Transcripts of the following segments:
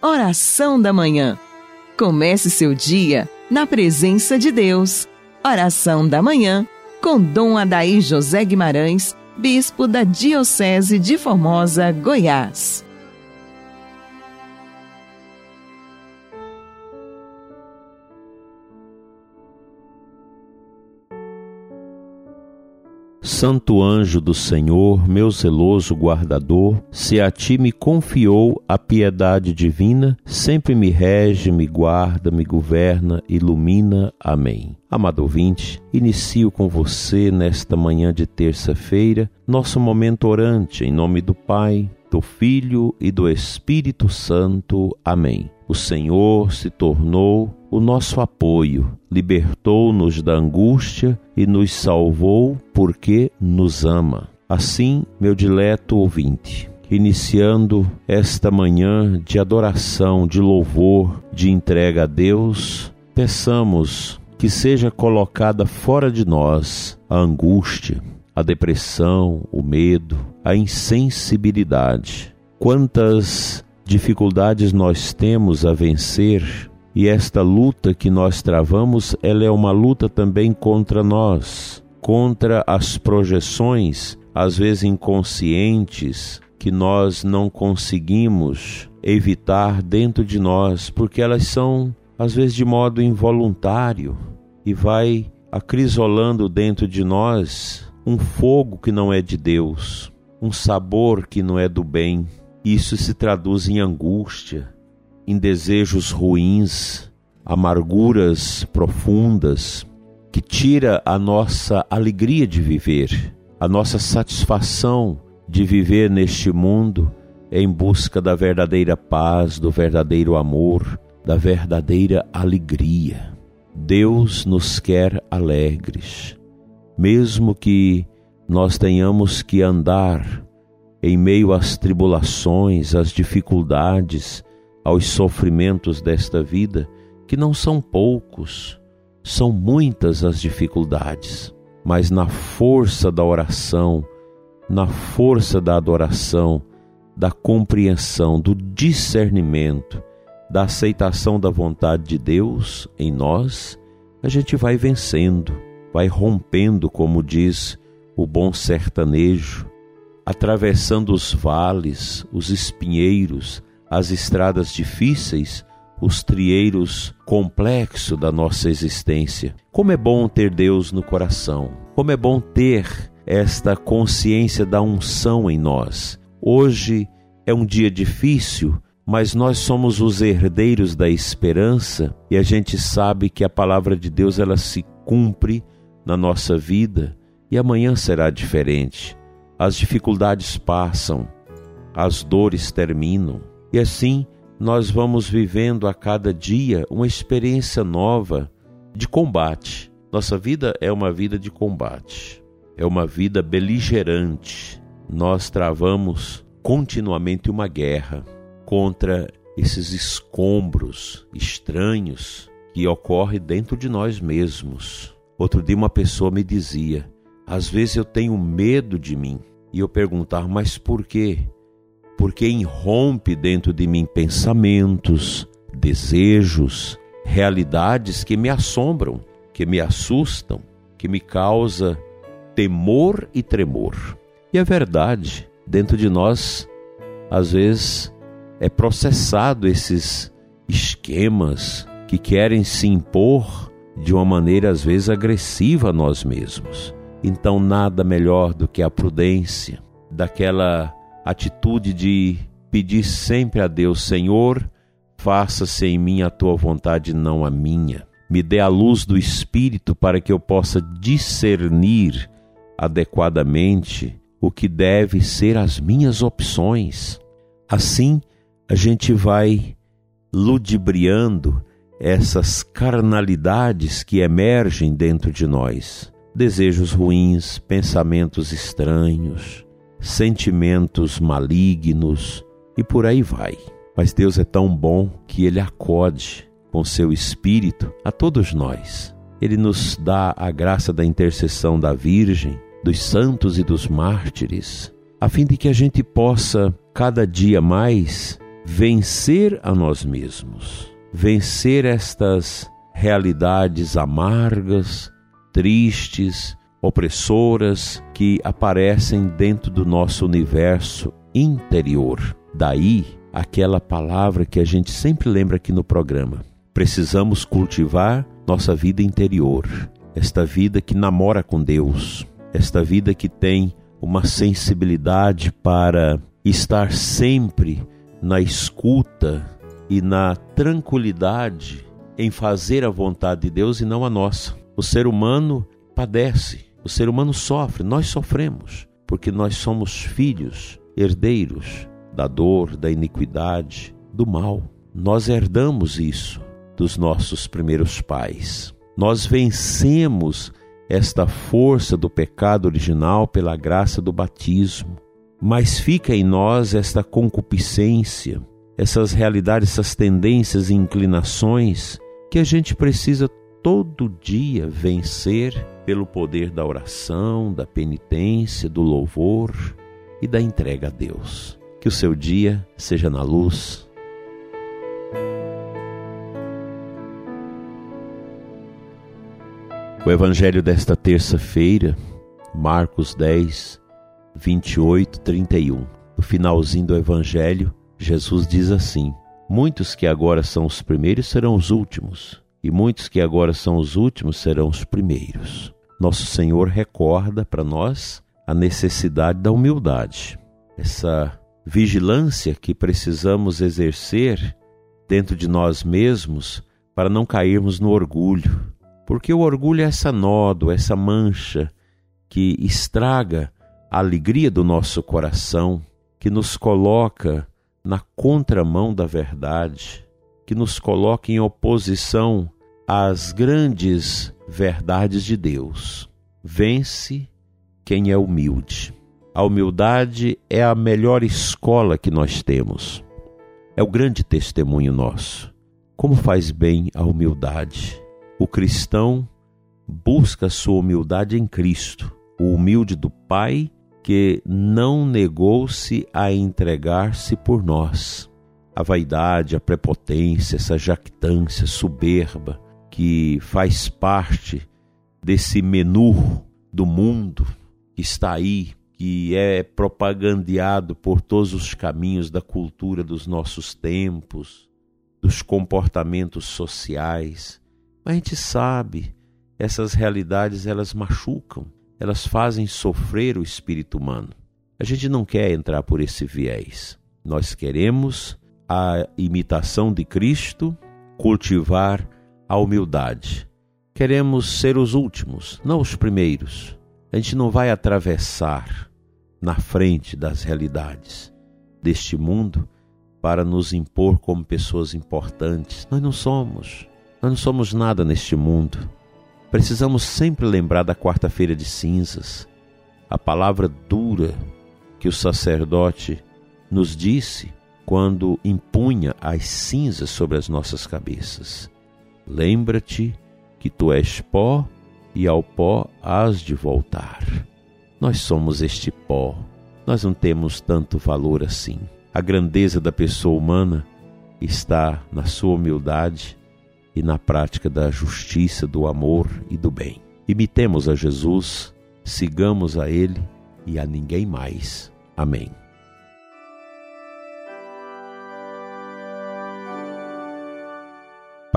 Oração da Manhã. Comece seu dia na presença de Deus. Oração da Manhã com Dom Adaí José Guimarães, Bispo da Diocese de Formosa, Goiás. Santo anjo do Senhor, meu zeloso guardador, se a ti me confiou a piedade divina, sempre me rege, me guarda, me governa, ilumina. Amém. Amado ouvinte, inicio com você nesta manhã de terça-feira nosso momento orante em nome do Pai, do Filho e do Espírito Santo. Amém. O Senhor se tornou o nosso apoio, libertou-nos da angústia e nos salvou porque nos ama. Assim, meu dileto ouvinte, iniciando esta manhã de adoração, de louvor, de entrega a Deus, peçamos que seja colocada fora de nós a angústia, a depressão, o medo, a insensibilidade. Quantas dificuldades nós temos a vencer e esta luta que nós travamos, ela é uma luta também contra nós, contra as projeções, às vezes inconscientes, que nós não conseguimos evitar dentro de nós, porque elas são às vezes de modo involuntário e vai acrisolando dentro de nós um fogo que não é de Deus, um sabor que não é do bem, isso se traduz em angústia, em desejos ruins, amarguras profundas, que tira a nossa alegria de viver, a nossa satisfação de viver neste mundo em busca da verdadeira paz, do verdadeiro amor, da verdadeira alegria. Deus nos quer alegres, mesmo que nós tenhamos que andar em meio às tribulações, às dificuldades, aos sofrimentos desta vida, que não são poucos, são muitas as dificuldades, mas na força da oração, na força da adoração, da compreensão, do discernimento, da aceitação da vontade de Deus em nós, a gente vai vencendo, vai rompendo, como diz o bom sertanejo, atravessando os vales, os espinheiros, as estradas difíceis, os trieiros complexos da nossa existência. Como é bom ter Deus no coração, como é bom ter esta consciência da unção em nós. Hoje é um dia difícil, mas nós somos os herdeiros da esperança e a gente sabe que a palavra de Deus ela se cumpre na nossa vida e amanhã será diferente as dificuldades passam, as dores terminam, e assim nós vamos vivendo a cada dia uma experiência nova de combate. Nossa vida é uma vida de combate, é uma vida beligerante. Nós travamos continuamente uma guerra contra esses escombros estranhos que ocorrem dentro de nós mesmos. Outro dia uma pessoa me dizia: às vezes eu tenho medo de mim. E eu perguntar, mas por quê? Porque irrompe dentro de mim pensamentos, desejos, realidades que me assombram, que me assustam, que me causa temor e tremor. E é verdade, dentro de nós, às vezes é processado esses esquemas que querem se impor de uma maneira às vezes agressiva a nós mesmos. Então, nada melhor do que a prudência, daquela atitude de pedir sempre a Deus: Senhor, faça-se em mim a tua vontade, não a minha. Me dê a luz do Espírito para que eu possa discernir adequadamente o que deve ser as minhas opções. Assim, a gente vai ludibriando essas carnalidades que emergem dentro de nós desejos ruins, pensamentos estranhos, sentimentos malignos e por aí vai. Mas Deus é tão bom que Ele acode com seu Espírito a todos nós. Ele nos dá a graça da intercessão da Virgem, dos santos e dos mártires, a fim de que a gente possa, cada dia mais, vencer a nós mesmos, vencer estas realidades amargas, tristes, opressoras que aparecem dentro do nosso universo interior. Daí aquela palavra que a gente sempre lembra aqui no programa. Precisamos cultivar nossa vida interior, esta vida que namora com Deus, esta vida que tem uma sensibilidade para estar sempre na escuta e na tranquilidade em fazer a vontade de Deus e não a nossa. O ser humano padece, o ser humano sofre, nós sofremos, porque nós somos filhos, herdeiros da dor, da iniquidade, do mal. Nós herdamos isso dos nossos primeiros pais. Nós vencemos esta força do pecado original pela graça do batismo. Mas fica em nós esta concupiscência, essas realidades, essas tendências e inclinações que a gente precisa todo dia vencer pelo poder da oração, da penitência, do louvor e da entrega a Deus. Que o seu dia seja na luz. O evangelho desta terça-feira, Marcos 10, 28, 31. No finalzinho do evangelho, Jesus diz assim: Muitos que agora são os primeiros serão os últimos, e muitos que agora são os últimos serão os primeiros. Nosso Senhor recorda para nós a necessidade da humildade, essa vigilância que precisamos exercer dentro de nós mesmos para não cairmos no orgulho, porque o orgulho é essa nódoa, essa mancha que estraga a alegria do nosso coração, que nos coloca na contramão da verdade, que nos coloca em oposição às grandes verdades de Deus. Vence quem é humilde. A humildade é a melhor escola que nós temos. É o grande testemunho nosso. Como faz bem a humildade. O cristão busca sua humildade em Cristo, o humilde do Pai que não negou-se a entregar-se por nós. A vaidade, a prepotência, essa jactância soberba que faz parte desse menu do mundo que está aí, que é propagandeado por todos os caminhos da cultura dos nossos tempos, dos comportamentos sociais. Mas a gente sabe, essas realidades elas machucam elas fazem sofrer o espírito humano. A gente não quer entrar por esse viés. Nós queremos a imitação de Cristo, cultivar a humildade. Queremos ser os últimos, não os primeiros. A gente não vai atravessar na frente das realidades deste mundo para nos impor como pessoas importantes. Nós não somos. Nós não somos nada neste mundo. Precisamos sempre lembrar da quarta-feira de cinzas, a palavra dura que o sacerdote nos disse quando impunha as cinzas sobre as nossas cabeças. Lembra-te que tu és pó e ao pó has de voltar. Nós somos este pó, nós não temos tanto valor assim. A grandeza da pessoa humana está na sua humildade e na prática da justiça, do amor e do bem. Imitemos a Jesus, sigamos a Ele e a ninguém mais. Amém.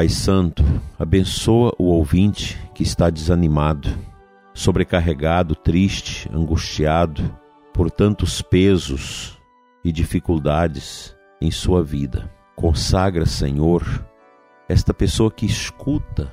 Pai Santo, abençoa o ouvinte que está desanimado, sobrecarregado, triste, angustiado por tantos pesos e dificuldades em sua vida. Consagra, Senhor, esta pessoa que escuta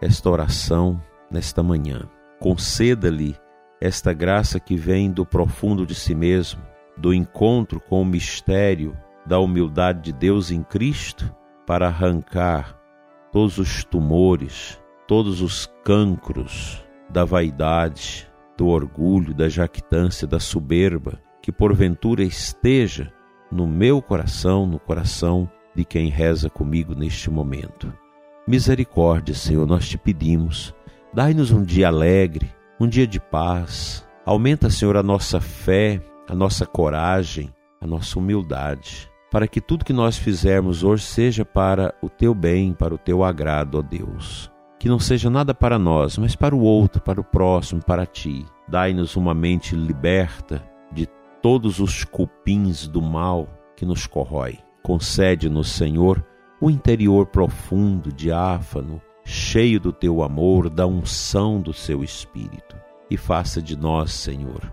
esta oração nesta manhã. Conceda-lhe esta graça que vem do profundo de si mesmo, do encontro com o mistério da humildade de Deus em Cristo, para arrancar todos os tumores, todos os cancros da vaidade, do orgulho, da jactância, da soberba, que porventura esteja no meu coração, no coração de quem reza comigo neste momento. Misericórdia, Senhor, nós te pedimos. Dai-nos um dia alegre, um dia de paz. Aumenta, Senhor, a nossa fé, a nossa coragem, a nossa humildade. Para que tudo que nós fizermos hoje seja para o teu bem, para o teu agrado, ó Deus. Que não seja nada para nós, mas para o outro, para o próximo, para ti. Dai-nos uma mente liberta de todos os cupins do mal que nos corrói. Concede-nos, Senhor, o interior profundo, diáfano, cheio do teu amor, da unção do seu espírito. E faça de nós, Senhor,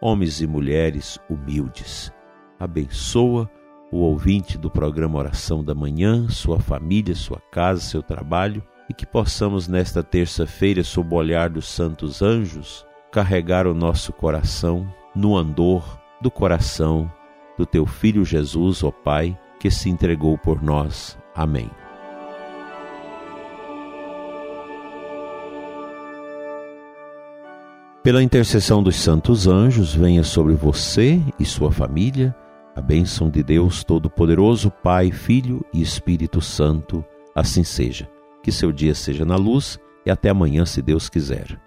homens e mulheres humildes. Abençoa o ouvinte do programa Oração da Manhã, sua família, sua casa, seu trabalho, e que possamos nesta terça-feira, sob o olhar dos santos anjos, carregar o nosso coração no andor do coração do teu Filho Jesus, ó Pai, que se entregou por nós. Amém. Pela intercessão dos santos anjos, venha sobre você e sua família a bênção de Deus Todo-Poderoso, Pai, Filho e Espírito Santo. Assim seja. Que seu dia seja na luz e até amanhã, se Deus quiser.